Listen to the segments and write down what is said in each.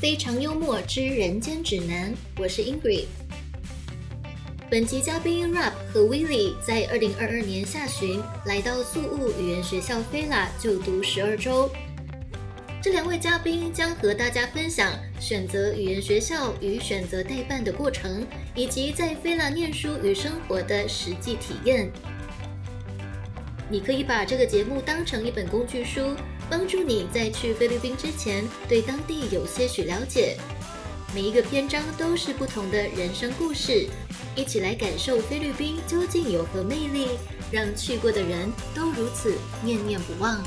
非常幽默之人间指南，我是 Ingrid。本集嘉宾 Rap 和 Willie 在二零二二年下旬来到宿务语言学校菲拉就读十二周。这两位嘉宾将和大家分享选择语言学校与选择代办的过程，以及在菲拉念书与生活的实际体验。你可以把这个节目当成一本工具书，帮助你在去菲律宾之前对当地有些许了解。每一个篇章都是不同的人生故事，一起来感受菲律宾究竟有何魅力，让去过的人都如此念念不忘。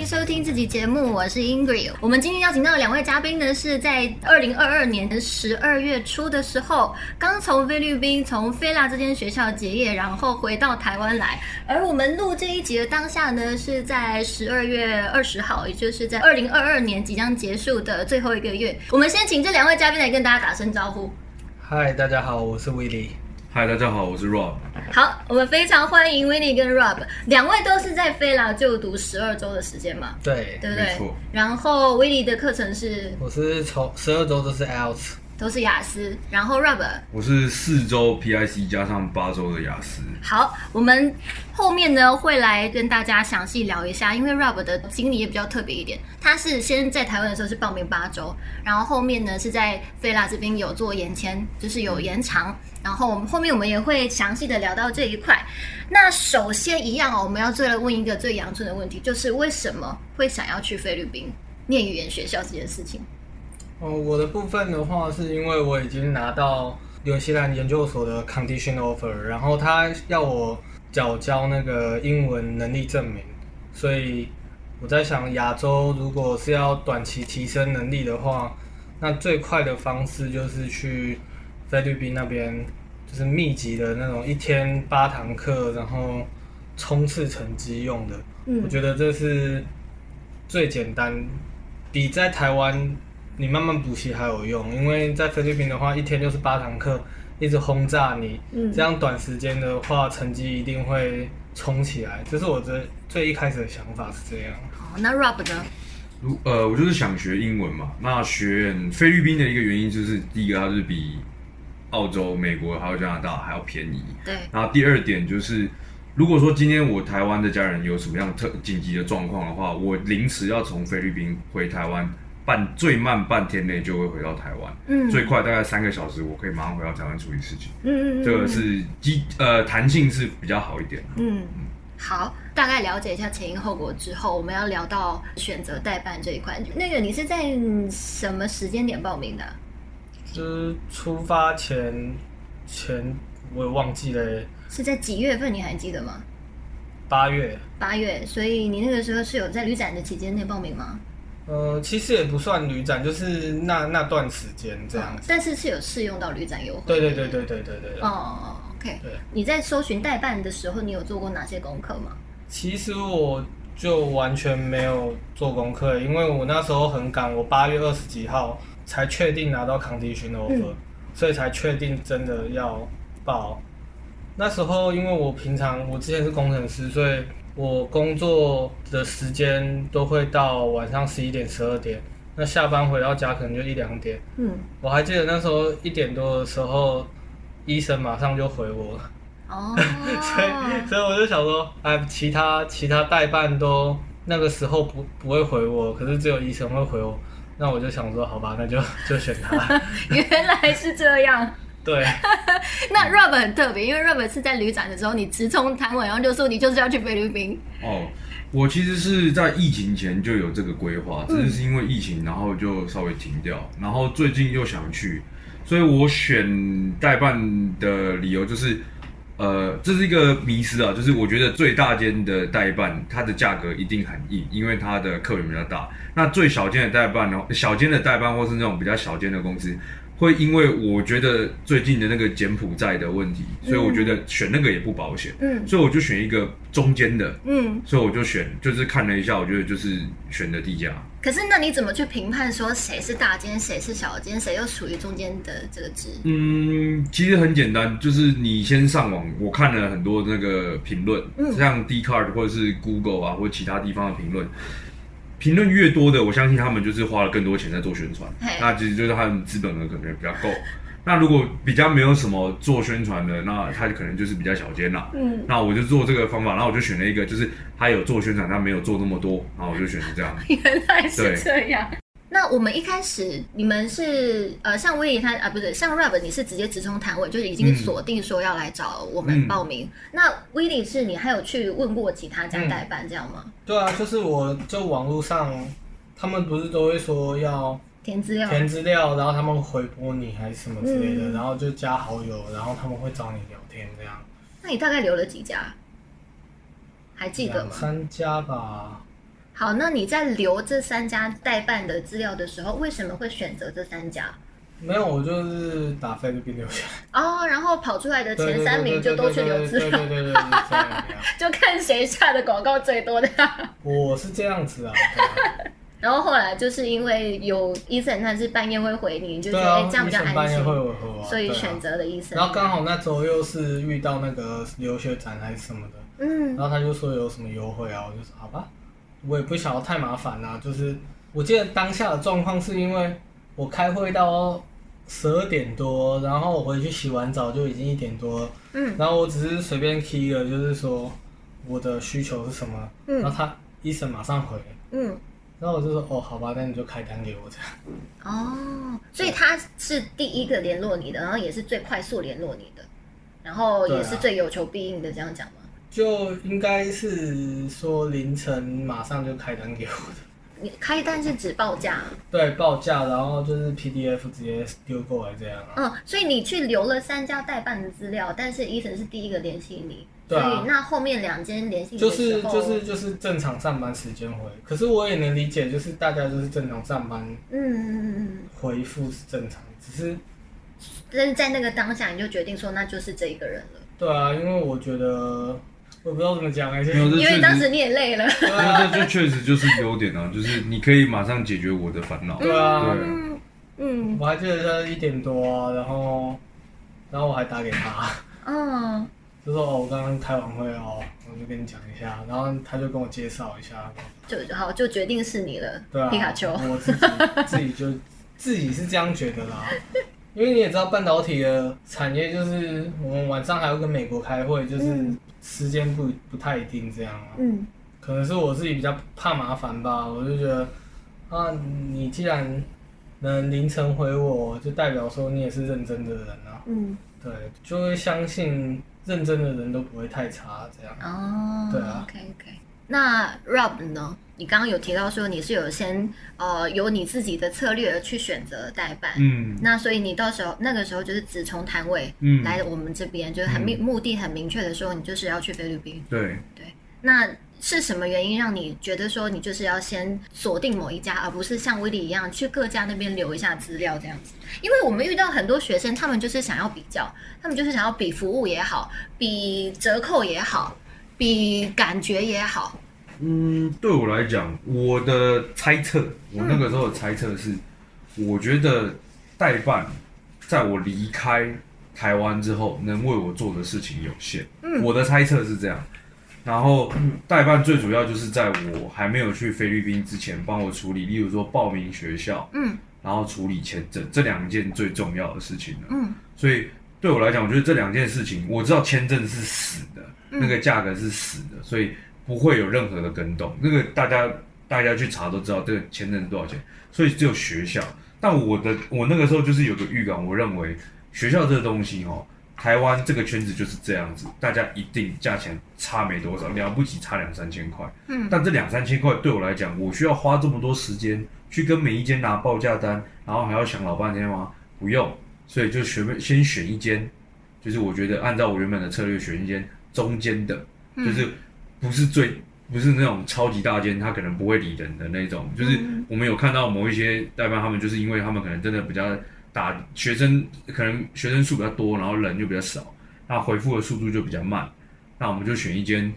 迎收听这集节目，我是 Ingrid。我们今天邀请到的两位嘉宾呢，是在二零二二年十二月初的时候，刚从菲律宾从菲拉这间学校结业，然后回到台湾来。而我们录这一集的当下呢，是在十二月二十号，也就是在二零二二年即将结束的最后一个月。我们先请这两位嘉宾来跟大家打声招呼。嗨，大家好，我是 Willie。嗨，大家好，我是 Rob。好，我们非常欢迎 Winnie 跟 Rob，两位都是在菲拉就读十二周的时间嘛，对，对不对？错？然后 Winnie 的课程是？我是从十二周都是 IELTS，都是雅思，然后 Rob 我是四周 PIC 加上八周的雅思。好，我们后面呢会来跟大家详细聊一下，因为 Rob 的经历也比较特别一点，他是先在台湾的时候是报名八周，然后后面呢是在菲拉这边有做延签，就是有延长，然后我们后面我们也会详细的聊到这一块。那首先一样哦，我们要最来问一个最阳春的问题，就是为什么会想要去菲律宾念语言学校这件事情？哦，我的部分的话是因为我已经拿到纽西兰研究所的 condition offer，然后他要我缴交那个英文能力证明，所以我在想，亚洲如果是要短期提升能力的话，那最快的方式就是去菲律宾那边，就是密集的那种一天八堂课，然后冲刺成绩用的。嗯我觉得这是最简单，比在台湾你慢慢补习还有用，因为在菲律宾的话，一天就是八堂课，一直轰炸你，嗯这样短时间的话，成绩一定会冲起来。这是我的最一开始的想法是这样。好，那 Rob 呢？如呃，我就是想学英文嘛。那学菲律宾的一个原因就是，第一个它是比澳洲、美国还有加拿大还要便宜。对，然后第二点就是，如果说今天我台湾的家人有什么样特紧急的状况的话，我临时要从菲律宾回台湾，半最慢半天内就会回到台湾，嗯最快大概三个小时，我可以马上回到台湾处理事情。嗯嗯嗯，这个是机呃弹性是比较好一点。嗯嗯，好，大概了解一下前因后果之后，我们要聊到选择代办这一块。那个你是在什么时间点报名的？就是出发前前我也忘记了，是在几月份？你还记得吗？八月。八月，所以你那个时候是有在旅展的期间内报名吗？呃，其实也不算旅展，就是那那段时间这样。但是是有试用到旅展优惠。对对对对对对对。哦，OK。对，你在搜寻代办的时候，你有做过哪些功课吗？其实我就完全没有做功课，因为我那时候很赶，我八月二十几号才确定拿到抗体巡的 offer，所以才确定真的要报。那时候因为我平常我之前是工程师，所以。我工作的时间都会到晚上十一点、十二点，那下班回到家可能就一两点。嗯，我还记得那时候一点多的时候，医生马上就回我了。哦，所以，所以我就想说，哎，其他其他代办都那个时候不不会回我，可是只有医生会回我。那我就想说，好吧，那就就选他。原来是这样。对，那 Rob 很特别，因为 Rob 是在旅展的时候，你直冲台湾，然后就说你就是要去菲律宾。哦，我其实是在疫情前就有这个规划，只是是因为疫情，然后就稍微停掉，然后最近又想去，所以我选代办的理由就是，呃，这是一个迷失啊，就是我觉得最大间的代办，它的价格一定很硬，因为它的客源比较大。那最小间的代办呢，小间的代办或是那种比较小间的公司，会因为我觉得最近的那个柬埔寨的问题，所以我觉得选那个也不保险，嗯。所以我就选一个中间的，嗯，所以我就选，就是看了一下，我觉得就是选的低价。可是那你怎么去评判说谁是大间，谁是小间，谁又属于中间的这个值？嗯，其实很简单，就是你先上网，我看了很多那个评论，嗯。像 d c a r d 或者是 Google 啊，或者其他地方的评论，评论越多的，我相信他们就是花了更多钱在做宣传，那其实就是他们资本额可能比较够。那如果比较没有什么做宣传的，那他可能就是比较小间啦。嗯，那我就做这个方法，然后我就选了一个，就是他有做宣传，他没有做那么多，然后我就选择这样。原来是对这样。那我们一开始你们是呃，像威廉他啊，不是像 Rob，你是直接直冲摊位，就是已经嗯锁定说要来找我们嗯报名。那威廉是你还有去问过其他家嗯代办这样吗？对啊，就是我就网络上，他们不是都会说要填资料？填资料，然后他们回拨你还是什么之类的，嗯然后就加好友，然后他们会找你聊天这样。那你大概留了几家？还记得两吗？三家吧，好，那你在留这三家代办的资料的时候，为什么会选择这三家？没有，我就是打菲律宾留下来。哦，然后跑出来的前三名就都去留资料，对对对 就看谁下的广告最多的。我是这样子啊，然后后来就是因为有伊森，他是半夜会回你，你就觉对啊得哎、，这样比较安医生半夜会心，有和啊，对啊所以选。择了伊森。然后刚好那周又是遇到那个留学展还是什么的，嗯然后他就说有什么优惠啊，我就说好吧，我也不想要太麻烦啦、就是我记得当下的状况是因为我开会到十二点多，然后我回去洗完澡就已经一点多了，嗯。然后我只是随便 key 了，就是说我的需求是什么，嗯。然后他医生马上回，嗯，然后我就说哦好吧，那你就开单给我这样。哦，所以他是第一个联络你的，然后也是最快速联络你的，然后也是最有求必应的，这样讲吗？就应该是说凌晨马上就开单给我的，你开单是指报价，对，报价，然后就是 PDF 直接丢过来这样啊。嗯，所以你去留了三家代办的资料，但是伊森是第一个联系你，对啊。所以那后面两间联系你就是，就是就是正常上班时间回，可是我也能理解，就是大家就是正常上班嗯嗯嗯嗯，回复是正常，只是但是在那个当下你就决定说那就是这一个人了，对啊，因为我觉得我不知道怎么讲哎、欸，没有因为当时你也累了，对啊，那这这确实就是优点啊，就是你可以马上解决我的烦恼。对啊，对嗯。嗯我还记得他一点多啊，然后然后我还打给他，嗯就说哦我刚刚开完会哦，我就跟你讲一下，然后他就跟我介绍一下，就好就决定是你了，对啊，皮卡丘，我自己自己就自己是这样觉得啦。因为你也知道，半导体的产业就是我们晚上还要跟美国开会，就是嗯时间不不太一定这样啊。嗯可能是我自己比较怕麻烦吧，我就觉得啊，你既然能凌晨回我，就代表说你也是认真的人啊。嗯对，就会相信认真的人都不会太差这样。哦，对啊，OK OK。那 Rob 呢？你刚刚有提到说你是有先呃有你自己的策略而去选择代办，嗯那所以你到时候那个时候就是只从摊位嗯，来我们这边，就是很明、目的很明确的说你就是要去菲律宾。对对，那是什么原因让你觉得说你就是要先锁定某一家，而不是像威利一样去各家那边留一下资料这样子？因为我们遇到很多学生，他们就是想要比较，他们就是想要比服务也好，比折扣也好，比感觉也好。嗯，对我来讲，我的猜测，我那个时候的猜测是，我觉得代办在我离开台湾之后，能为我做的事情有限。嗯我的猜测是这样。然后代办最主要就是在我还没有去菲律宾之前，帮我处理，例如说报名学校，嗯然后处理签证这两件最重要的事情了。嗯所以对我来讲，我觉得这两件事情，我知道签证是死的，嗯那个价格是死的，所以不会有任何的跟动。那个大家大家去查都知道这个签证是多少钱，所以只有学校。但我的我那个时候就是有个预感，我认为学校这个东西哦，台湾这个圈子就是这样子，大家一定价钱差没多少，了不起差两三千块。嗯但这两三千块对我来讲，我需要花这么多时间去跟每一间拿报价单，然后还要想老半天吗？不用，所以就选先选一间，就是我觉得按照我原本的策略选一间中间的，嗯就是不是最不是那种超级大间，他可能不会理人的那种。就是嗯我们有看到某一些代办，他们就是因为他们可能真的比较打学生，可能学生数比较多，然后人就比较少，那回复的速度就比较慢。那我们就选一间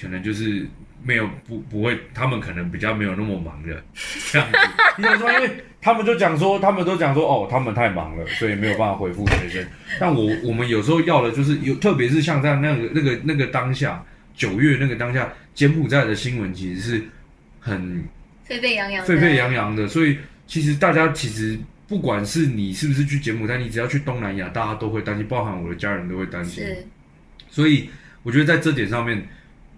可能就是没有不不会，他们可能比较没有那么忙的这样子。你想说，因为他们就讲说，他们都讲说，哦，他们太忙了，所以没有办法回复学生。但我我们有时候要的就是有，特别是像在那个那个那个当下，九月那个当下，柬埔寨的新闻其实是很沸沸扬扬，沸沸扬扬的，所以其实大家其实不管是你是不是去柬埔寨，你只要去东南亚，大家都会担心，包含我的家人都会担心。是，所以我觉得在这点上面，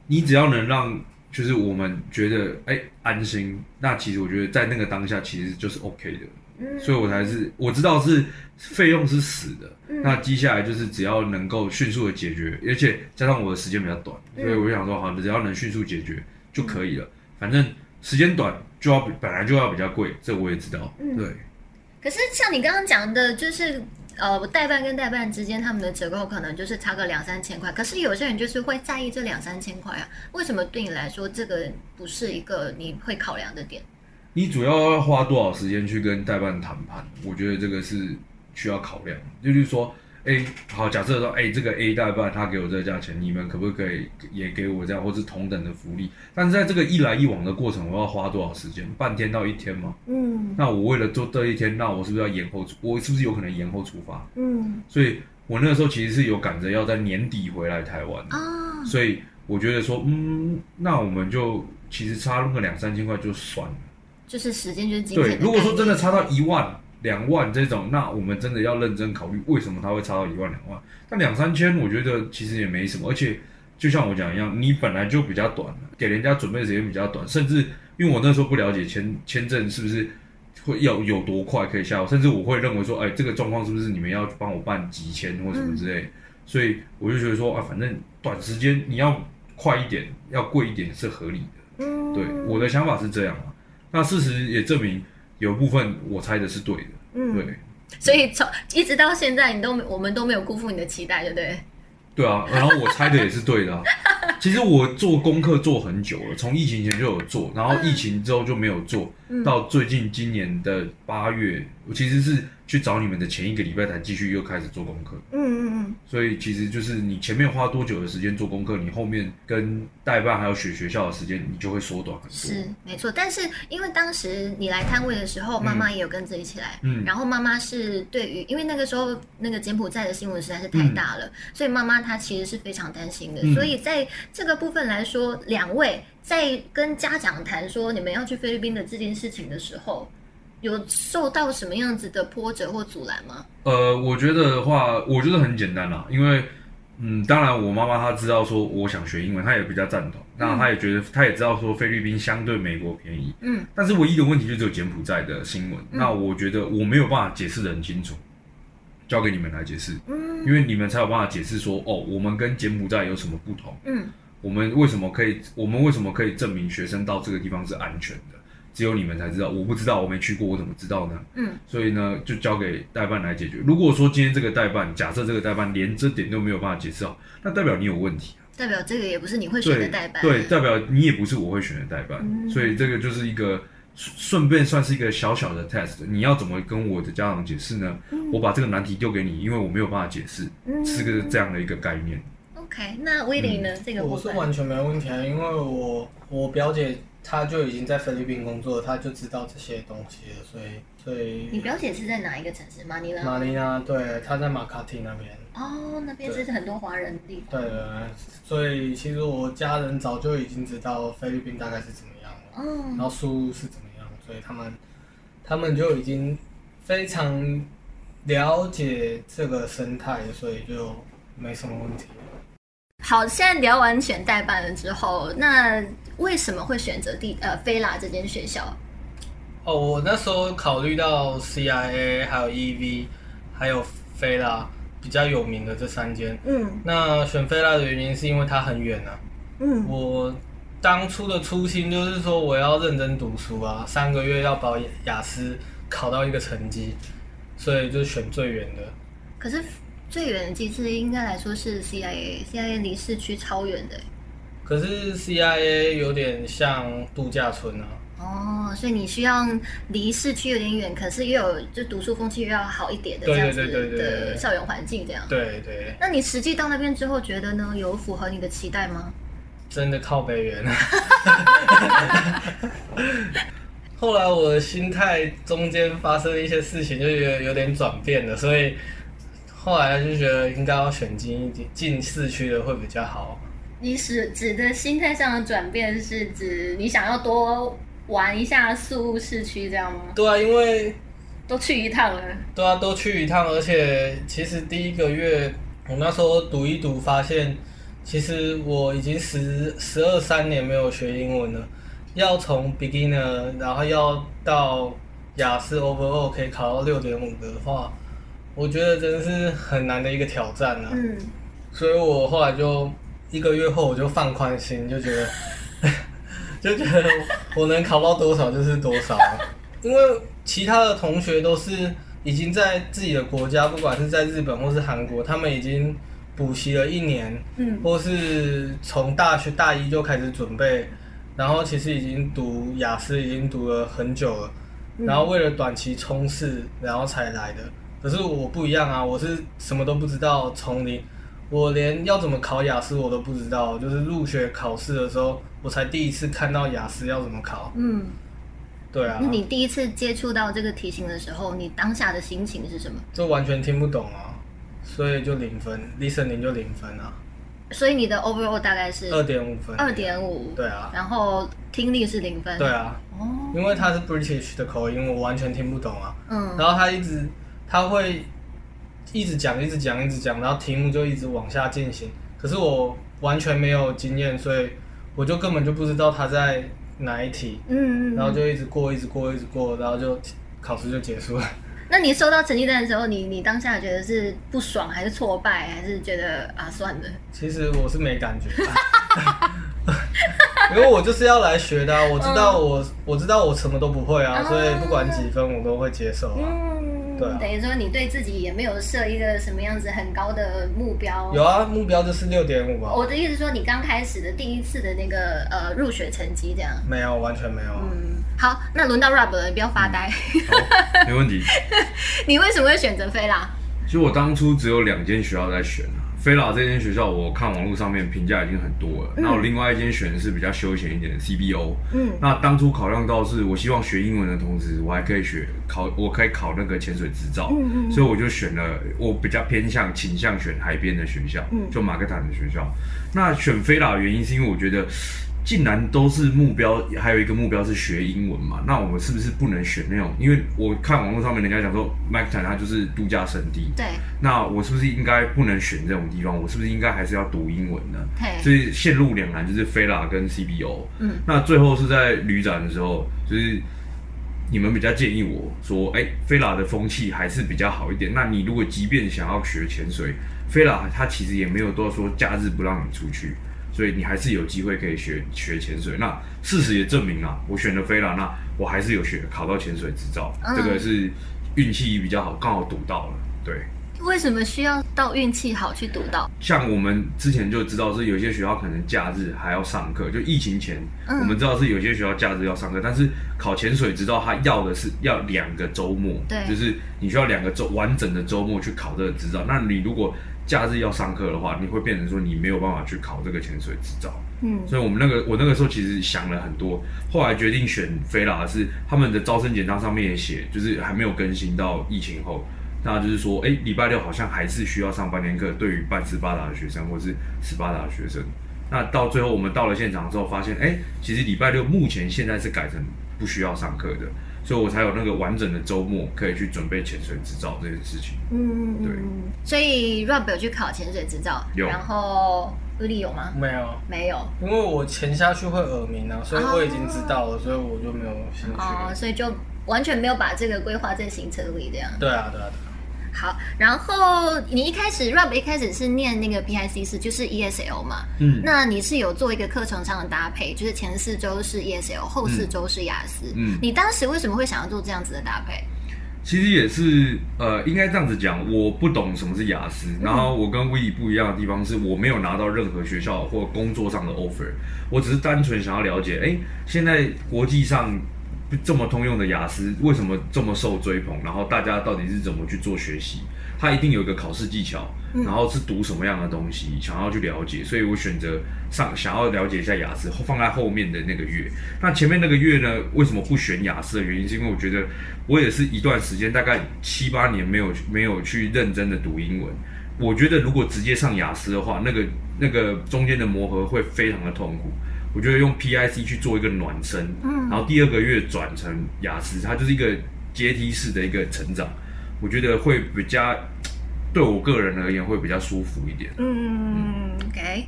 你只要能让就是我们觉得哎安心，那其实我觉得在那个当下其实就是 OK 的。嗯。所以我才是我知道是费用是死的，嗯那接下来就是只要能够迅速的解决，而且加上我的时间比较短，嗯所以我就想说好，只要能迅速解决就可以了。反正时间短就要比本来就要比较贵，这我也知道。嗯对，可是像你刚刚讲的，就是呃，代办跟代办之间他们的折扣可能就是差个两三千块，可是有些人就是会在意这两三千块啊。为什么对你来说这个不是一个你会考量的点？你主要要花多少时间去跟代办谈判？我觉得这个是需要考量。就是说，哎，好，假设说，哎，这个 A 代办他给我这个价钱，你们可不可以也给我这样，或是同等的福利？但是在这个一来一往的过程，我要花多少时间？半天到一天吗？嗯那我为了做这一天，那我是不是要延后出？我是不是有可能延后出发？嗯所以我那个时候其实是有赶着要在年底回来台湾的，啊，所以我觉得说，嗯，那我们就其实差那个两三千块就算了。就是时间就是金钱对，如果说真的差到一，一万、两万这种，那我们真的要认真考虑为什么它会差到一万、两万。但两三千，我觉得其实也没什么，而且就像我讲一样，你本来就比较短，给人家准备的时间比较短，甚至因为我那时候不了解签签证是不是会要有多快可以下，甚至我会认为说，哎，这个状况是不是你们要帮我办急签或什么之类，所以我就觉得说啊，反正短时间你要快一点，要贵一点是合理的。对，我的想法是这样啊。那事实也证明，有部分我猜的是对的。嗯对，所以从一直到现在，你都没我们都没有辜负你的期待，对不对？对啊。然后我猜的也是对的、啊。其实我做功课做很久了，从疫情前就有做，然后疫情之后就没有做，嗯到最近今年的八月，我其实是去找你们的前一个礼拜才继续又开始做功课。嗯嗯嗯，所以其实就是你前面花多久的时间做功课，你后面跟代办还有选学校的时间，你就会缩短很多。是没错。但是因为当时你来摊位的时候，妈妈也有跟着一起来，嗯然后妈妈是对于，因为那个时候那个柬埔寨的新闻实在是太大了，所以妈妈她其实是非常担心的。嗯所以在这个部分来说，两位在跟家长谈说你们要去菲律宾的这件事情的时候，有受到什么样子的波折或阻拦吗？呃，我觉得的话，我觉得很简单啦，因为，嗯，当然我妈妈她知道说我想学英文，她也比较赞同，那她也觉得，她也知道说菲律宾相对美国便宜，嗯，但是唯一的问题就只有柬埔寨的新闻，那我觉得我没有办法解释的很清楚，交给你们来解释，嗯。因为你们才有办法解释说，哦，我们跟柬埔寨有什么不同，嗯。我们为什么可以，我们为什么可以证明学生到这个地方是安全的？只有你们才知道，我不知道，我没去过，我怎么知道呢？嗯，所以呢，就交给代办来解决。如果说今天这个代办，假设这个代办连这点都没有办法解释好，那代表你有问题啊。代表这个也不是你会选的代办，对，代表你也不是我会选的代办，嗯所以这个就是一个顺顺便算是一个小小的 test。你要怎么跟我的家长解释呢？我把这个难题丢给你，因为我没有办法解释，嗯是个这样的一个概念。OK，那威廉呢？这个，我是完全没问题啊，因为我我表姐她就已经在菲律宾工作，他就知道这些东西了，所以所以你表姐是在哪一个城市？马尼拉。马尼拉对她在马卡蒂那边，哦，那边是很多华人的地方。对对对，所以其实我家人早就已经知道菲律宾大概是怎么样了，嗯然，后输入是怎么样，所以他们他们就已经非常了解这个生态，所以就没什么问题。好，现在聊完选代办了之后，那为什么会选择地呃菲拉这间学校？哦，我那时候考虑到 CIA 还有 EV 还有菲拉比较有名的这三间。嗯那选菲拉的原因是因为它很远啊。嗯我当初的初心就是说我要认真读书啊，三个月要把雅思考到一个成绩，所以就选最远的。可是最远的其实应该来说是 CIA，CIA 离市区超远的。可是 CIA 有点像度假村啊。哦，所以你需要离市区有点远，可是又有就读书风气又要好一点的这对样子的校园环境这样。对对，那你实际到那边之后觉得呢？有符合你的期待吗？真的靠北远。后来我的心态中间发生一些事情，就有有点转变了，所以后来就觉得应该要选近一点、近市区的会比较好。你是指的心态上的转变，是指你想要多玩一下宿务市区这样吗？对啊，因为都去一趟了。对啊，都去一趟，而且其实第一个月我那时候读一读，发现其实我已经十十二三年没有学英文了。要从 beginner，然后要到雅思 overall 可以考到六点五的话，我觉得真的是很难的一个挑战啊。嗯。所以我后来就一个月后我就放宽心，就觉得 就觉得我能考到多少就是多少，因为其他的同学都是已经在自己的国家，不管是在日本或是韩国，他们已经补习了一年，嗯，或是从大学大一就开始准备。然后其实已经读雅思已经读了很久了，然后为了短期冲刺，然后才来的。可是我不一样啊，我是什么都不知道，从零，我连要怎么考雅思我都不知道。就是入学考试的时候，我才第一次看到雅思要怎么考。嗯，对啊。那你第一次接触到这个题型的时候，你当下的心情是什么？就完全听不懂啊，所以就零分，listening 就零分啊。所以你的 overall 大概是二点五分，二点五，对啊，然后听力是零分，对啊，哦，因为他是 British 的口音，我完全听不懂啊，嗯，然后他一直他会一直讲，一直讲，一直讲，然后题目就一直往下进行，可是我完全没有经验，所以我就根本就不知道他在哪一题，嗯嗯，然后就一直过，一直过，一直过，然后就考试就结束了。那你收到成绩单的时候，你你当下觉得是不爽，还是挫败，还是觉得啊算了？其实我是没感觉，因为我就是要来学的，我知道我我知道我什么都不会啊，所以不管几分我都会接受啊。对，等于说你对自己也没有设一个什么样子很高的目标。有啊，目标就是六点五啊。我的意思说，你刚开始的第一次的那个呃入学成绩这样？没有，完全没有。嗯，好，那轮到 Rub 了，你不要发呆。没问题。你为什么会选择飞啦？其实我当初只有两间学校在选。菲拉这间学校，我看网络上面评价已经很多了。那我另外一间选的是比较休闲一点的 CBO。嗯，那当初考量到是我希望学英文的同时，我还可以学考，我可以考那个潜水执照。嗯嗯。所以我就选了，我比较偏向倾向选海边的学校，就马克坦的学校。那选菲拉的原因是因为我觉得。竟然都是目标，还有一个目标是学英文嘛？那我们是不是不能选那种？因为我看网络上面人家讲说 m a c t o n 它就是度假胜地。对。那我是不是应该不能选这种地方？我是不是应该还是要读英文呢？对。所以陷入两难，就是菲拉跟 CBO。嗯。那最后是在旅展的时候，就是你们比较建议我说，哎，菲拉的风气还是比较好一点。那你如果即便想要学潜水，菲拉它其实也没有多说假日不让你出去。所以你还是有机会可以学学潜水。那事实也证明了，我选了飞了，那我还是有学考到潜水执照。这个是运气比较好，刚好赌到了。对。为什么需要到运气好去赌到？像我们之前就知道是有些学校可能假日还要上课，就疫情前我们知道是有些学校假日要上课，但是考潜水执照它要的是要两个周末，对，就是你需要两个周完整的周末去考这个执照。那你如果假日要上课的话，你会变成说你没有办法去考这个潜水执照。嗯，所以我们那个我那个时候其实想了很多，后来决定选菲拉是他们的招生简章上面也写，就是还没有更新到疫情后。那就是说，哎，礼拜六好像还是需要上半天课，对于半斯巴达的学生或是斯巴达的学生。那到最后我们到了现场之后，发现，哎，其实礼拜六目前现在是改成不需要上课的，所以我才有那个完整的周末可以去准备潜水执照这件事情。嗯，对。所以 Rob 有去考潜水执照，有。然后 Willy 有吗？没有，没有。因为我潜下去会耳鸣啊，所以我已经知道了，所以我就没有兴趣。哦，所以就完全没有把这个规划在行程里，这样。对啊，对啊，对啊。好，然后你一开始 Rob 一开始是念那个 PIC 四，就是 ESL 嘛，嗯，那你是有做一个课程上的搭配，就是前四周是 ESL，后四周是雅思，嗯，你当时为什么会想要做这样子的搭配？其实也是，呃，应该这样子讲，我不懂什么是雅思，然后我跟 We 不一样的地方是我没有拿到任何学校或工作上的 offer，我只是单纯想要了解，哎，现在国际上。这么通用的雅思为什么这么受追捧？然后大家到底是怎么去做学习？它一定有一个考试技巧，然后是读什么样的东西，想要去了解，所以我选择上想要了解一下雅思，放在后面的那个月。那前面那个月呢？为什么不选雅思的原因，是因为我觉得我也是一段时间，大概七八年没有没有去认真的读英文。我觉得如果直接上雅思的话，那个那个中间的磨合会非常的痛苦。我觉得用 PIC 去做一个暖身，嗯，然后第二个月转成雅思，它就是一个阶梯式的一个成长。我觉得会比较对我个人而言会比较舒服一点。嗯，OK。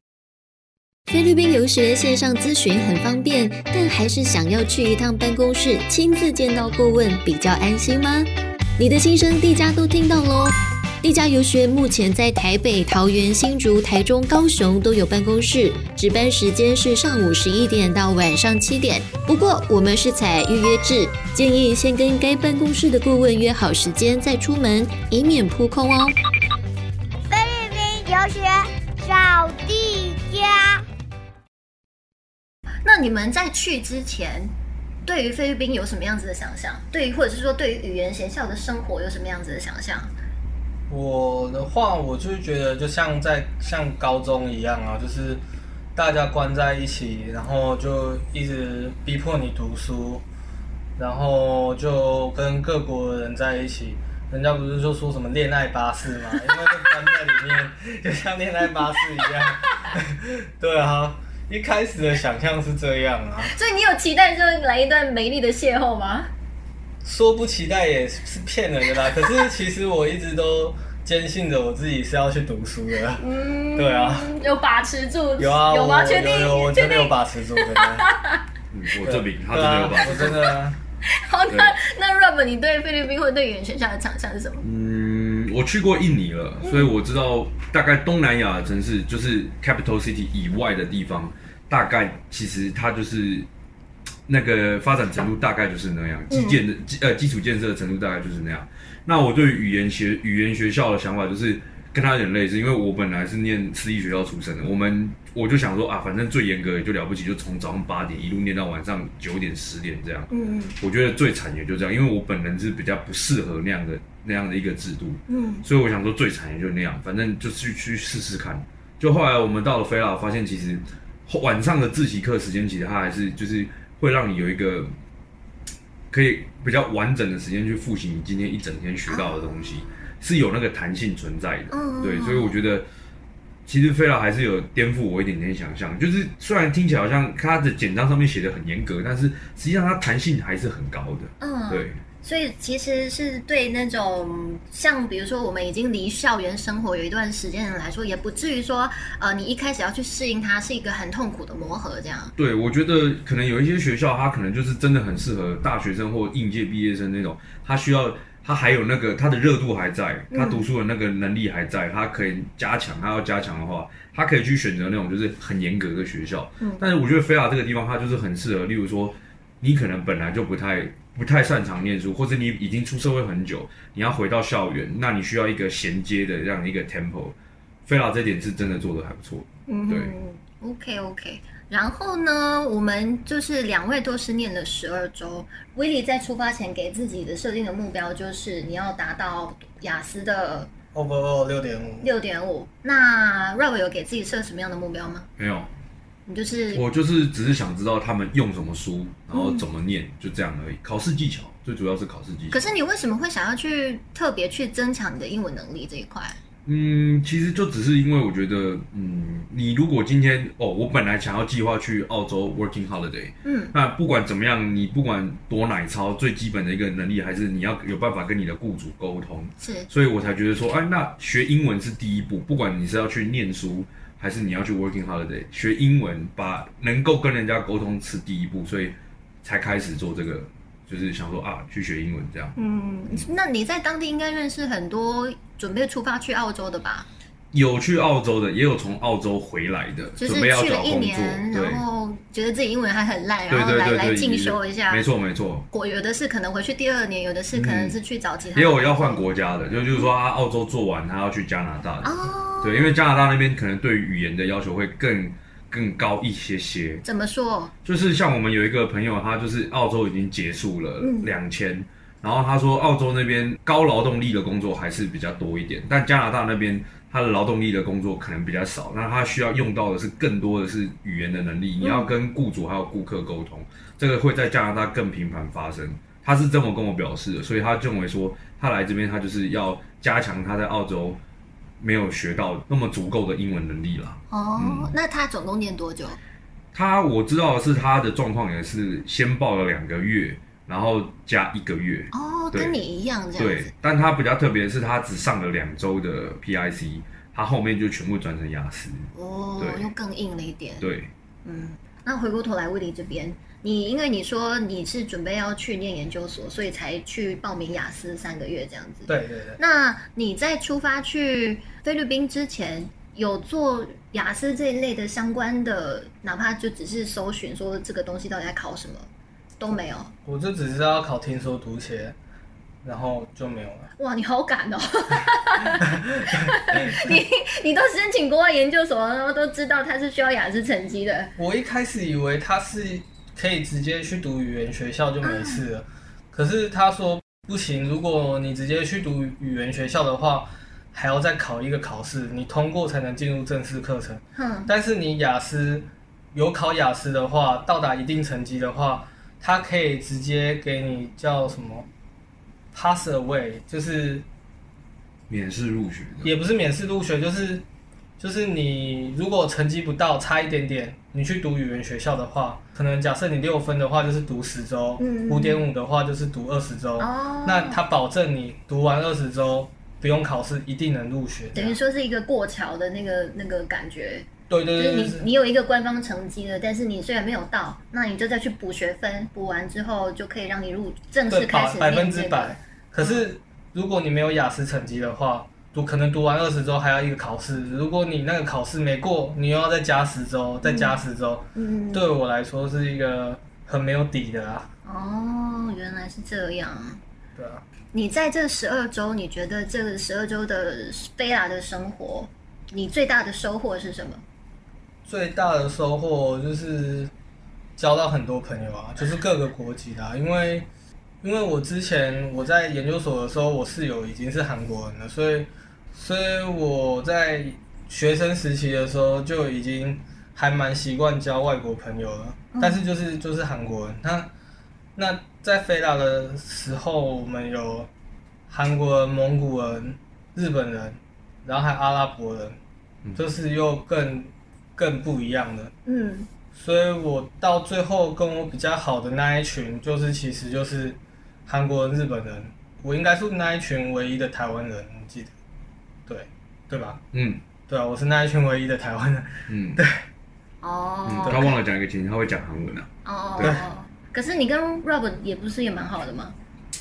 菲律宾留学线上咨询很方便，但还是想要去一趟办公室亲自见到顾问比较安心吗？你的心声，地家都听到喽。地家游学目前在台北、桃园、新竹、台中、高雄都有办公室，值班时间是上午十一点到晚上七点。不过我们是采预约制，建议先跟该办公室的顾问约好时间再出门，以免扑空哦。菲律宾游学找地家。那你们在去之前，对于菲律宾有什么样子的想象？对于或者是说对于语言学校的生活有什么样子的想象？我的话，我就是觉得，就像在像高中一样啊，就是大家关在一起，然后就一直逼迫你读书，然后就跟各国人在一起。人家不是就说什么恋爱巴士嘛，因为就关在里面，就像恋爱巴士一样。对啊，一开始的想象是这样啊。所以你有期待就来一段美丽的邂逅吗？说不期待也是骗人的啦。可是其实我一直都坚信着我自己是要去读书的。嗯，对啊，有把持住。有啊，有吗？确定？有，我真的有把持住。真的。嗯，我证明他真的有把持。真的。好，那那 Rob，你对菲律宾或对语言学校的想象是什么？嗯，我去过印尼了，所以我知道大概东南亚的城市，就是 Capital City 以外的地方，大概其实它就是。那个发展程度大概就是那样，基建的基呃基础建设的程度大概就是那样。那我对语言学语言学校的想法就是跟他有点类似，因为我本来是念私立学校出身的，我们我就想说啊，反正最严格也就了不起，就从早上八点一路念到晚上九点十点这样。嗯我觉得最惨也就这样，因为我本人是比较不适合那样的那样的一个制度。嗯。所以我想说最惨也就那样，反正就去去试试看。就后来我们到了菲拉，发现其实晚上的自习课时间其实他还是就是。会让你有一个可以比较完整的时间去复习你今天一整天学到的东西，是有那个弹性存在的。对，所以我觉得其实飞老还是有颠覆我一点点想象，就是虽然听起来好像它的简章上面写的很严格，但是实际上它弹性还是很高的。嗯，对。所以其实是对那种像比如说我们已经离校园生活有一段时间的人来说，也不至于说呃你一开始要去适应它是一个很痛苦的磨合这样。对，我觉得可能有一些学校，它可能就是真的很适合大学生或应届毕业生那种，他需要他还有那个他的热度还在，他读书的那个能力还在，他可以加强，他要加强的话，他可以去选择那种就是很严格的学校。嗯，但是我觉得菲亚这个地方，它就是很适合，例如说你可能本来就不太。不太擅长念书，或者你已经出社会很久，你要回到校园，那你需要一个衔接的这样一个 tempo。菲拉这点是真的做的还不错。嗯，对。OK OK。然后呢，我们就是两位都是念了十二周。威利在出发前给自己的设定的目标就是你要达到雅思的 overall 六点五。六点五。那 Rob 有给自己设什么样的目标吗？没有。你就是我，就是只是想知道他们用什么书，然后怎么念，就这样而已。考试技巧最主要是考试技巧。可是你为什么会想要去特别去增强你的英文能力这一块？嗯，其实就只是因为我觉得，嗯，你如果今天哦，我本来想要计划去澳洲 working holiday，嗯，那不管怎么样，你不管多奶超，最基本的一个能力还是你要有办法跟你的雇主沟通。是，所以我才觉得说，哎，那学英文是第一步，不管你是要去念书。还是你要去 working holiday 学英文，把能够跟人家沟通是第一步，所以才开始做这个，就是想说啊，去学英文这样。嗯，那你在当地应该认识很多准备出发去澳洲的吧？有去澳洲的，也有从澳洲回来的，就是去了一年，然后觉得自己英文还很烂，然后来来进修一下。没错没错。我有的是可能回去第二年，有的是可能是去找其他。也有要换国家的，就就是说他澳洲做完，他要去加拿大的。哦。对，因为加拿大那边可能对于语言的要求会更更高一些些。怎么说？就是像我们有一个朋友，他就是澳洲已经结束了嗯两千、然后他说澳洲那边高劳动力的工作还是比较多一点，但加拿大那边他的劳动力的工作可能比较少，那他需要用到的是更多的是语言的能力，你要跟雇主还有顾客沟通，这个会在加拿大更频繁发生。他是这么跟我表示的，所以他认为说他来这边他就是要加强他在澳洲没有学到那么足够的英文能力啦。哦，那他总共念多久？他我知道的是他的状况也是先报了两个月，然后加一个月，哦，跟你一样这样对。。但他比较特别的是，他只上了两周的 PIC，他后面就全部转成雅思。哦，对又更硬了一点。对，嗯，那回过头来，威利这边，你因为你说你是准备要去念研究所，所以才去报名雅思三个月这样子。。对对对，那你在出发去菲律宾之前，有做雅思这一类的相关的，哪怕就只是搜寻说这个东西到底在考什么，都没有。我就只知道考听说读写，然后就没有了。哇，你好赶哦！你你都申请国外研究所，然后都知道它是需要雅思成绩的。我一开始以为他是可以直接去读语言学校就没事了，可是他说不行，如果你直接去读语言学校的话，还要再考一个考试，你通过才能进入正式课程。嗯，但是你雅思有考雅思的话，到达一定成绩的话，他可以直接给你叫什么 pass away，就是免试入学。也不是免试入学，就是就是你如果成绩不到，差一点点，你去读语言学校的话，可能假设你六分的话就是读十周嗯，五点五的话就是读二十周，哦，那他保证你读完二十周不用考试，一定能入学。等于说是一个过桥的那个那个感觉，对就是你对对。对，你有一个官方成绩了，但是你虽然没有到，那你就再去补学分，补完之后就可以让你入正式对开始百百分之百。可是如果你没有雅思成绩的话，读可能读完二十周还要一个考试，如果你那个考试没过，你又要再加十周，再加十周，嗯，对我来说是一个很没有底的啊。哦，原来是这样。对啊，你在这十二周，你觉得这个十二周的菲拉的生活，你最大的收获是什么？最大的收获就是交到很多朋友啊，就是各个国籍的、啊，因为因为我之前我在研究所的时候，我室友已经是韩国人了，所以所以我在学生时期的时候就已经还蛮习惯交外国朋友了，但是就是就是韩国人，那那在菲拉的时候，我们有韩国人、蒙古人、日本人，然后还有阿拉伯人，就是又更更不一样的。嗯，所以我到最后跟我比较好的那一群，就是其实就是韩国人、日本人，我应该是那一群唯一的台湾人，我记得，对对吧？嗯对啊，我是那一群唯一的台湾人。嗯 对哦，嗯，他忘了讲一个情形，他会讲韩文啊。哦哦，可是你跟 Robert 也不是也蛮好的吗？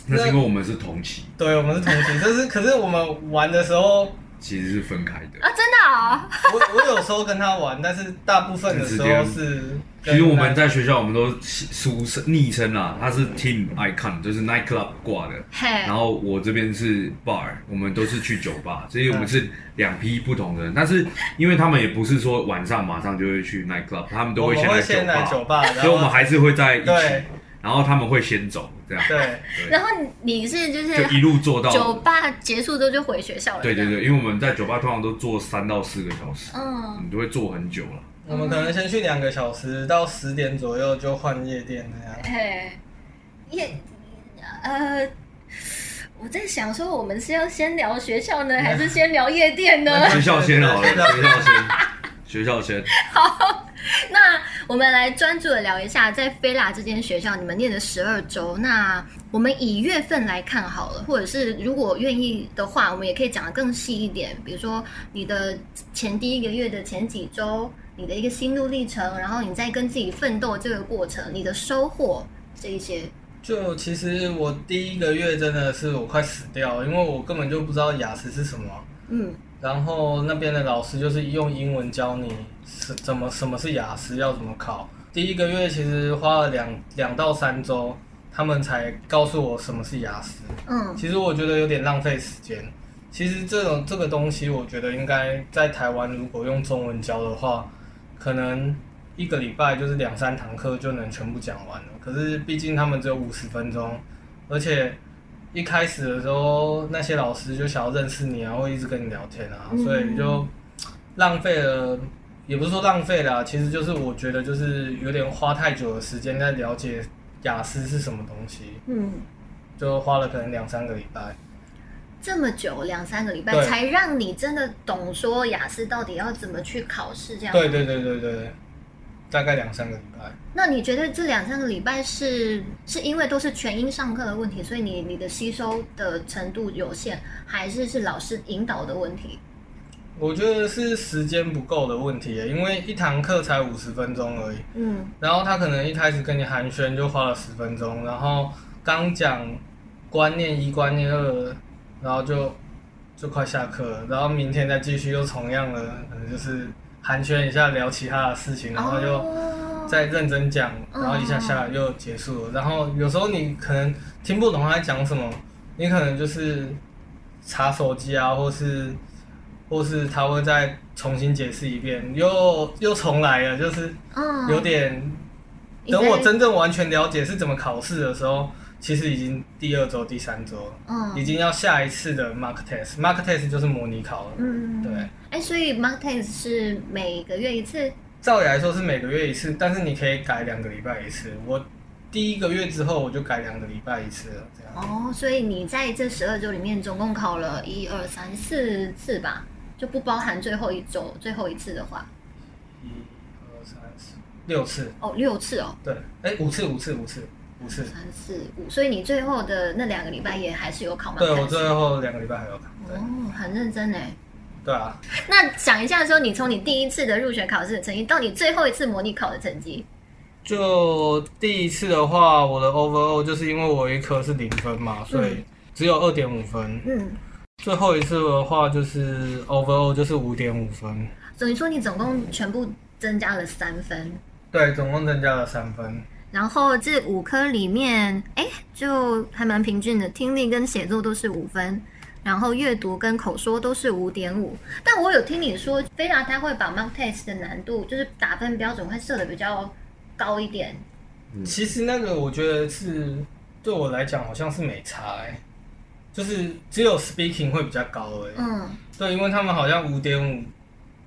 那是因为我们是同期，对，我们是同期，但是可是我们玩的时候，其实是分开的。啊，真的啊、我我有时候跟他玩，但是大部分的时候是其实我们在学校，我们都俗称昵称啦，他是 Team Icon，就是 Night Club 挂的。嘿，然后我这边是 Bar，我们都是去酒吧，所以我们是两批不同的人。但是因为他们也不是说晚上马上就会去 Night Club，他们都会先来酒吧，所以我们还是会在一起对。然后他们会先走，这样对然后你是就是就一路做到。酒吧结束之后就回学校了，对对对，因为我们在酒吧通常都坐三到四个小时，嗯，你都会坐很久了。我们可能先去两个小时，到十点左右就换夜店那样。嘿，夜呃。我在想说，我们是要先聊学校呢，还是先聊夜店呢？学校先好了，学校先，学校先。好那我们来专注的聊一下，在菲拉这间学校，你们念的十二周。那我们以月份来看好了，或者是如果愿意的话，我们也可以讲的更细一点。比如说你的前第一个月的前几周，你的一个心路历程，然后你在跟自己奋斗这个过程，你的收获这一些。就其实我第一个月真的是我快死掉，因为我根本就不知道雅思是什么。嗯然后那边的老师就是用英文教你是怎么什么是雅思，要怎么考。第一个月其实花了两两到三周，他们才告诉我什么是雅思。嗯其实我觉得有点浪费时间。其实这种这个东西，我觉得应该在台湾如果用中文教的话，可能一个礼拜就是两三堂课就能全部讲完了。可是毕竟他们只有五十分钟，而且一开始的时候那些老师就想要认识你啊，会一直跟你聊天啊，嗯所以就浪费了。也不是说浪费了啊、其实就是我觉得就是有点花太久的时间在了解雅思是什么东西，嗯，就花了可能两三个礼拜。这么久两三个礼拜才让你真的懂说雅思到底要怎么去考试这样。对对对对对，大概两三个礼拜。那你觉得这两三个礼拜是是因为都是全英上课的问题，所以你你的吸收的程度有限，还是是老师引导的问题？我觉得是时间不够的问题，因为一堂课才五十分钟而已，嗯然后他可能一开始跟你寒暄就花了十分钟，然后刚讲观念一、观念二，然后就就快下课了，然后明天再继续又同样的，可能就是寒暄一下聊其他的事情，然后就哦再认真讲，然后一下下来又结束了。然后有时候你可能听不懂他在讲什么，你可能就是查手机啊，或是或是他会再重新解释一遍，又又重来了，就是嗯有点。等我真正完全了解是怎么考试的时候，其实已经第二周、第三周了，嗯已经要下一次的 mark test，mark test 就是模拟考了。嗯对，哎，所以 mark test 是每个月一次。照理来说是每个月一次，但是你可以改两个礼拜一次。我第一个月之后我就改两个礼拜一次了，这样。哦，所以你在这十二周里面总共考了一二三四次吧，就不包含最后一周最后一次的话，一二三四六次，哦，六次哦，对，哎，五次，五次，五次，五次。三四五，所以你最后的那两个礼拜也还是有考 mock 对我最后两个礼拜还有考。哦，很认真哎。对啊，那想一下，说你从你第一次的入学考试的成绩到你最后一次模拟考的成绩，就第一次的话，我的 overall 就是因为我一科是零分嘛，所以只有二点五分。嗯，最后一次的话就是 overall 就是五点五分，等于说你总共全部增加了三分，对，总共增加了三分。然后这五科里面，哎，就还蛮平均的，听力跟写作都是五分，然后阅读跟口说都是五点五。但我有听你说，菲拉他会把 mock test 的难度，就是打分标准会设的比较高一点。其实那个我觉得是对我来讲好像是没差哎、就是只有 speaking 会比较高而已。嗯对，因为他们好像五点五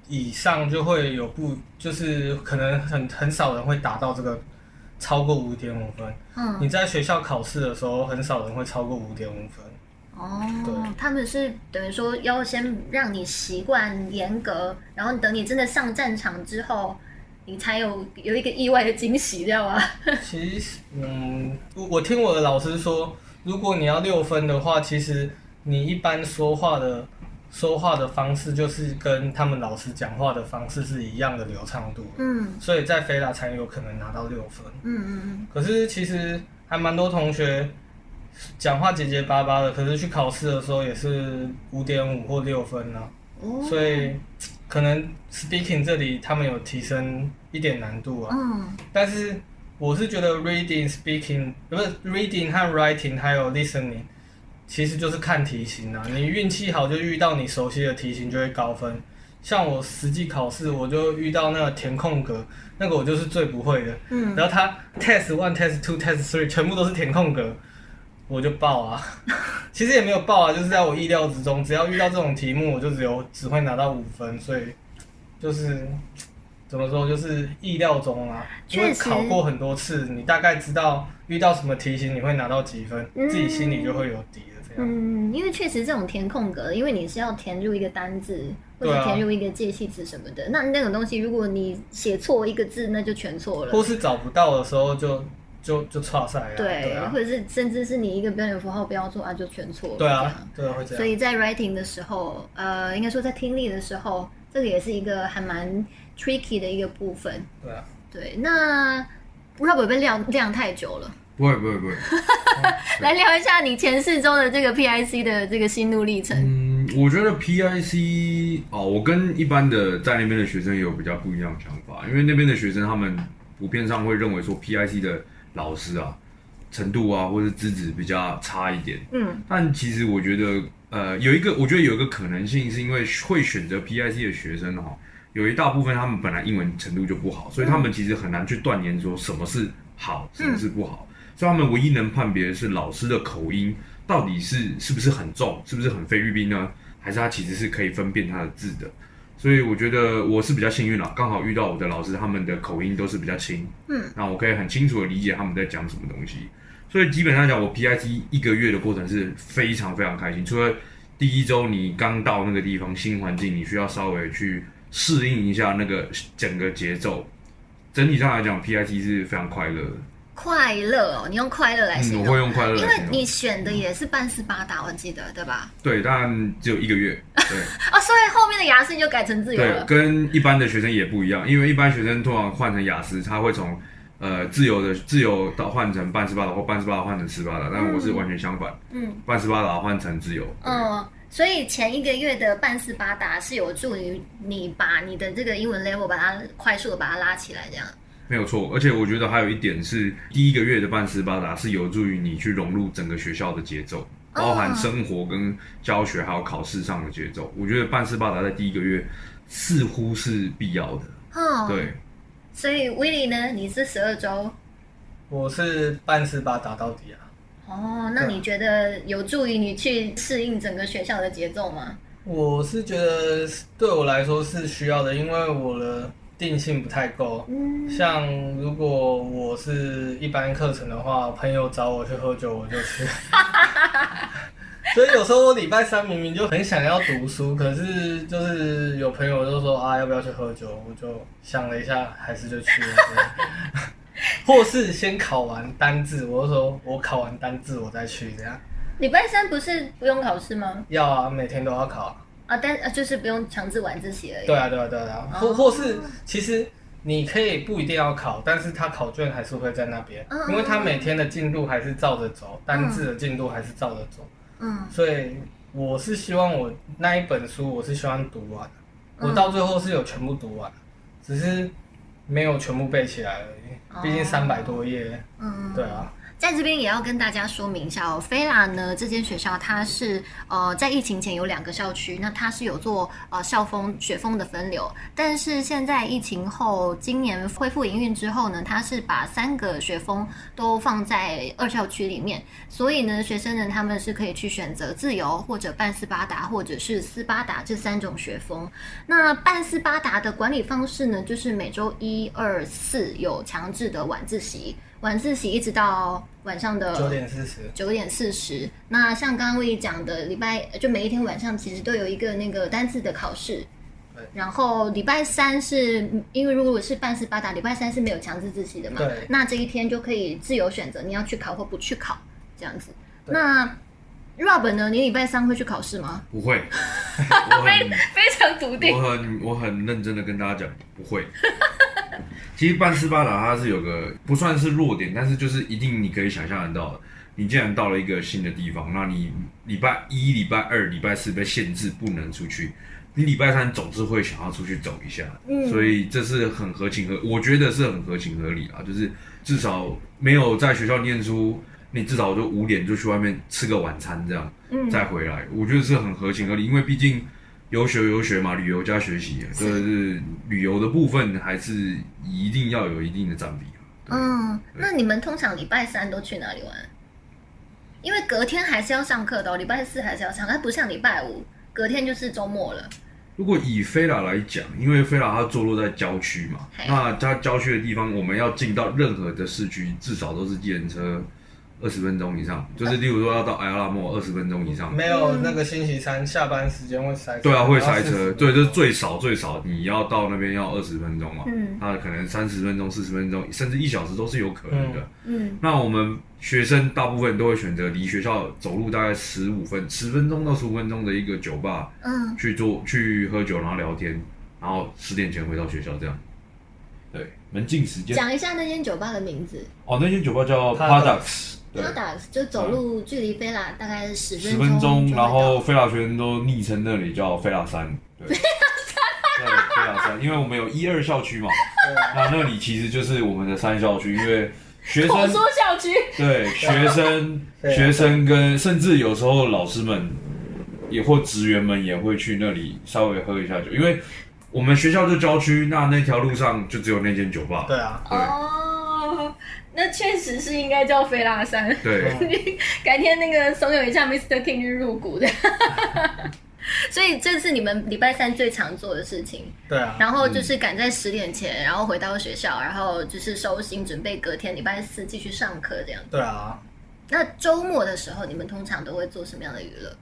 以上就会有不，就是可能很很少人会达到这个超过五点五分。嗯，你在学校考试的时候，很少人会超过五点五分。哦对，他们是等于说要先让你习惯严格，然后等你真的上战场之后，你才有有一个意外的惊喜，知道吗？其实，嗯，我我听我的老师说，如果你要六分的话，其实你一般说话的说话的方式就是跟他们老师讲话的方式是一样的流畅度，嗯。所以在菲拉才有可能拿到六分。嗯嗯嗯。可是其实还蛮多同学讲话结结巴巴的，可是去考试的时候也是五点五或六分呢、嗯，哦，所以可能 speaking 这里他们有提升一点难度啊。嗯。但是我是觉得 reading、speaking 不是 reading 和 writing 还有 listening，其实就是看题型啊。你运气好就遇到你熟悉的题型就会高分。像我实际考试，我就遇到那个填空格，那个我就是最不会的。嗯，然后他 test one、test two、test three 全部都是填空格，我就爆啊。其实也没有爆啊，就是在我意料之中。只要遇到这种题目，我就只有只会拿到五分，所以就是怎么说，就是意料中啊。因为考过很多次，你大概知道遇到什么题型你会拿到几分，嗯自己心里就会有底了。这样，嗯，因为确实这种填空格，因为你是要填入一个单字或者啊填入一个介系词什么的，那那种东西，如果你写错一个字，那就全错了。或是找不到的时候就就就差赛了。对，对啊或，者是甚至是你一个标点符号标错啊，就全错了。对啊样，对啊，会这样。所以在 writing 的时候，呃，应该说在听力的时候，这个也是一个还蛮 tricky 的一个部分。对啊。对，那 Rob 会不会晾晾太久了？不会不会不会，来聊一下你前四周的这个 PIC 的这个心路历程。嗯，我觉得 PIC 哦，我跟一般的在那边的学生也有比较不一样的想法，因为那边的学生他们普遍上会认为说 PIC 的老师啊程度啊或者资质比较差一点，嗯。但其实我觉得呃有一个我觉得有一个可能性是因为会选择 PIC 的学生哈、有一大部分他们本来英文程度就不好，所以他们其实很难去断言说什么是好，什么是不好。所以他们唯一能判别的是老师的口音到底是是不是很重，是不是很菲律宾呢？还是他其实是可以分辨他的字的。所以我觉得我是比较幸运了，刚好遇到我的老师，他们的口音都是比较轻，嗯，那我可以很清楚的理解他们在讲什么东西。所以基本上讲，我 PIT 一个月的过程是非常非常开心。除了第一周你刚到那个地方新环境，你需要稍微去适应一下那个整个节奏。整体上来讲，PIT 是非常快乐的。快乐哦，你用快乐来形嗯，我容，会用快乐因为。你选的也是半斯巴达，我记得对吧？对，但只有一个月。对 哦，所以后面的雅思你就改成自由对，了。跟一般的学生也不一样，因为一般学生通常换成雅思，他会从呃自由的自由到换成半斯巴达或半斯巴达换成斯巴达，但我是完全相反，嗯半斯巴达换成自由。嗯，所以前一个月的半斯巴达是有助于你把你的这个英文 level 把它快速的把它拉起来，这样。没有错，而且我觉得还有一点是，第一个月的半斯巴达是有助于你去融入整个学校的节奏，包含生活跟教学还有考试上的节奏。我觉得半斯巴达在第一个月似乎是必要的。哦，。对，所以 Willy 呢，你是十二周。我是半斯巴达到底啊。哦，那你觉得有助于你去适应整个学校的节奏吗？我是觉得对我来说是需要的，因为我的定性不太够。嗯，像如果我是一般课程的话，朋友找我去喝酒，我就去。所以有时候我礼拜三明明就很想要读书，可是就是有朋友就说啊要不要去喝酒，我就想了一下，还是就去了。或是先考完单字，我就说我考完单字我再去，这样礼拜三不是不用考试吗？要啊，每天都要考啊。啊，但呃就是不用强制晚自习而已。对啊，对啊，对啊。或或是其实你可以不一定要考，但是他考卷还是会在那边，嗯因为他每天的进度还是照着走，单字的进度还是照着走，嗯，所以我是希望我那一本书我是希望读完，嗯我到最后是有全部读完，只是没有全部背起来而已，毕竟三百多页，嗯，对啊。在这边也要跟大家说明一下哦，菲拉呢这间学校它是呃在疫情前有两个校区，那它是有做呃校风学风的分流，但是现在疫情后今年恢复营运之后呢，它是把三个学风都放在二校区里面，所以呢学生呢他们是可以去选择自由或者半斯巴达或者是斯巴达这三种学风。那半斯巴达的管理方式呢，就是每周一、二、四有强制的晚自习，晚自习一直到晚上的九点四十，九点四十。那像刚刚魏讲的，礼拜就每一天晚上其实都有一个那个单字的考试对。然后礼拜三是因为如果是半斯巴达，礼拜三是没有强制自习的嘛对，那这一天就可以自由选择你要去考或不去考这样子。那 Rob 呢？你礼拜三会去考试吗？不会，我很非常笃定。我很我很认真的跟大家讲，不会。其实半斯巴达它是有个不算是弱点，但是就是一定你可以想象得到的。你既然到了一个新的地方，那你礼拜一、礼拜二、礼拜四被限制不能出去，你礼拜三总是会想要出去走一下。嗯所以这是很合情合，我觉得是很合情合理啊。就是至少没有在学校念书，你至少就五点就去外面吃个晚餐这样。嗯再回来，我觉得是很合情合理，因为毕竟有学游学嘛，旅游加学习，这是旅游的部分还是一定要有一定的占比啊。嗯，那你们通常礼拜三都去哪里玩？因为隔天还是要上课的、哦，礼拜四还是要上，它不像礼拜五，隔天就是周末了。如果以菲拉来讲，因为菲拉它坐落在郊区嘛，那它郊区的地方，我们要进到任何的市区，至少都是计程车二十分钟以上，就是例如说要到埃拉莫二十分钟以上。没有那个星期三下班时间会塞车。对啊，会塞车，对，就是最少最少，你要到那边要二十分钟嘛，嗯那可能三十分钟、四十分钟，甚至一小时都是有可能的。嗯那我们学生大部分都会选择离学校走路大概十五分、十分钟到十五分钟的一个酒吧嗯，去做去喝酒，然后聊天，然后十点前回到学校这样。对，门禁时间。讲一下那间酒吧的名字哦，那间酒吧叫 Paradox 对，，Paradox，就走路距离菲拉大概是十十分分钟，然后到菲拉学生都昵称那里叫菲拉山，对，对，菲拉山，因为我们有一二校区嘛，那那里其实就是我们的三校区，因为学生口说校区，对学生、学生跟甚至有时候老师们也或职员们也会去那里稍微喝一下酒，因为我们学校就郊区，那那条路上就只有那间酒吧。对啊，对。哦，那确实是应该叫菲拉山。对，改天那个怂恿一下 Mr. King 去入股的。所以这是你们礼拜三最常做的事情，对啊，然后就是赶在十点前，然后回到学校，然后就是收心，准备隔天礼拜四继续上课这样。对啊，那周末的时候，你们通常都会做什么样的娱乐？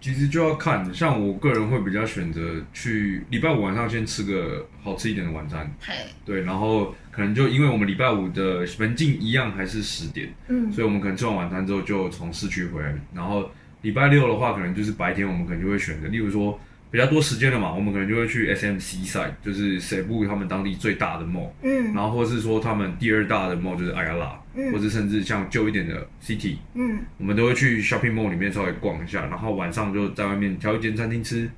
其实就要看，像我个人会比较选择去礼拜五晚上先吃个好吃一点的晚餐，对，然后可能就因为我们礼拜五的门禁一样还是十点，嗯，所以我们可能吃完晚餐之后就从市区回来，然后礼拜六的话，可能就是白天我们可能就会选择，例如说比较多时间了嘛，我们可能就会去 SMC side，就是西部他们当地最大的 mall，嗯。然后或是说他们第二大的 mall 就是 Iala，，嗯。或者甚至像旧一点的 City，嗯，我们都会去 shopping mall 里面稍微逛一下，然后晚上就在外面挑一间餐厅吃，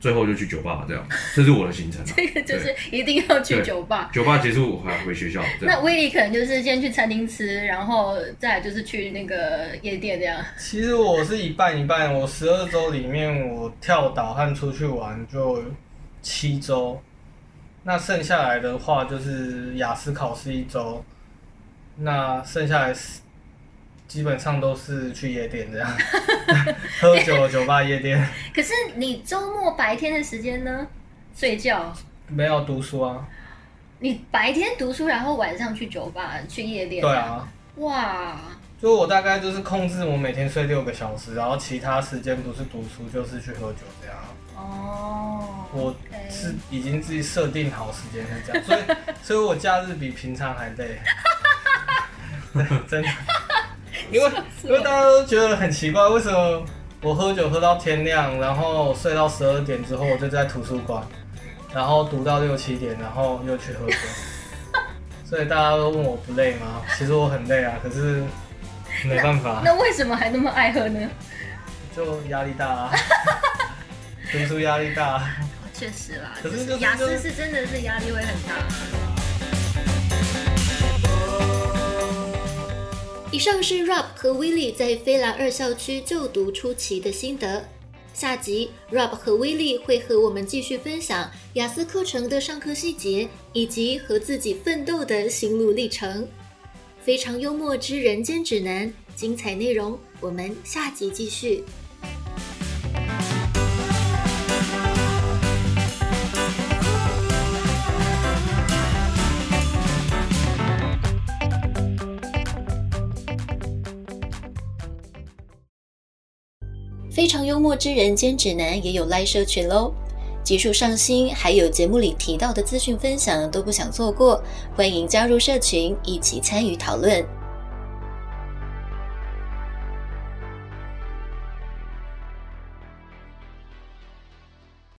最后就去酒吧这样，这是我的行程、啊。这个就是一定要去酒吧。酒吧结束还回学校。那威利可能就是先去餐厅吃，然后再来就是去那个夜店这样。其实我是一半一半，我十二周里面我跳岛和出去玩就七周，那剩下来的话就是雅思考试一周，那剩下来是基本上都是去夜店这样，喝酒、酒吧、夜店，可是你周末白天的时间呢？睡觉。没有读书啊。你白天读书，然后晚上去酒吧、去夜店。对。啊，哇，就我大概就是控制我每天睡六个小时，然后其他时间不是读书就是去喝酒这样。哦。我是已经自己设定好时间是这样，所以 所以我假日比平常还累，真的，因为因为大家都觉得很奇怪，为什么我喝酒喝到天亮，然后睡到十二点之后，我就在图书馆，然后读到六七点，然后又去喝酒，所以大家都问我不累吗？其实我很累啊，可是没办法，那为什么还那么爱喝呢？就压力大啊，读书压力大。确实啦，可是就就是雅思是真的是压力会很大。以上是 Rob 和 Willie 在菲拉二校区就读初期的心得。下集 Rob 和 Willie 会和我们继续分享雅思课程的上课细节，以及和自己奋斗的心路历程。非常幽默之人间指南，精彩内容我们下集继续。非常幽默之人间指南也有 Live 社群喽，集数上新，还有节目里提到的资讯分享都不想错过，欢迎加入社群一起参与讨论。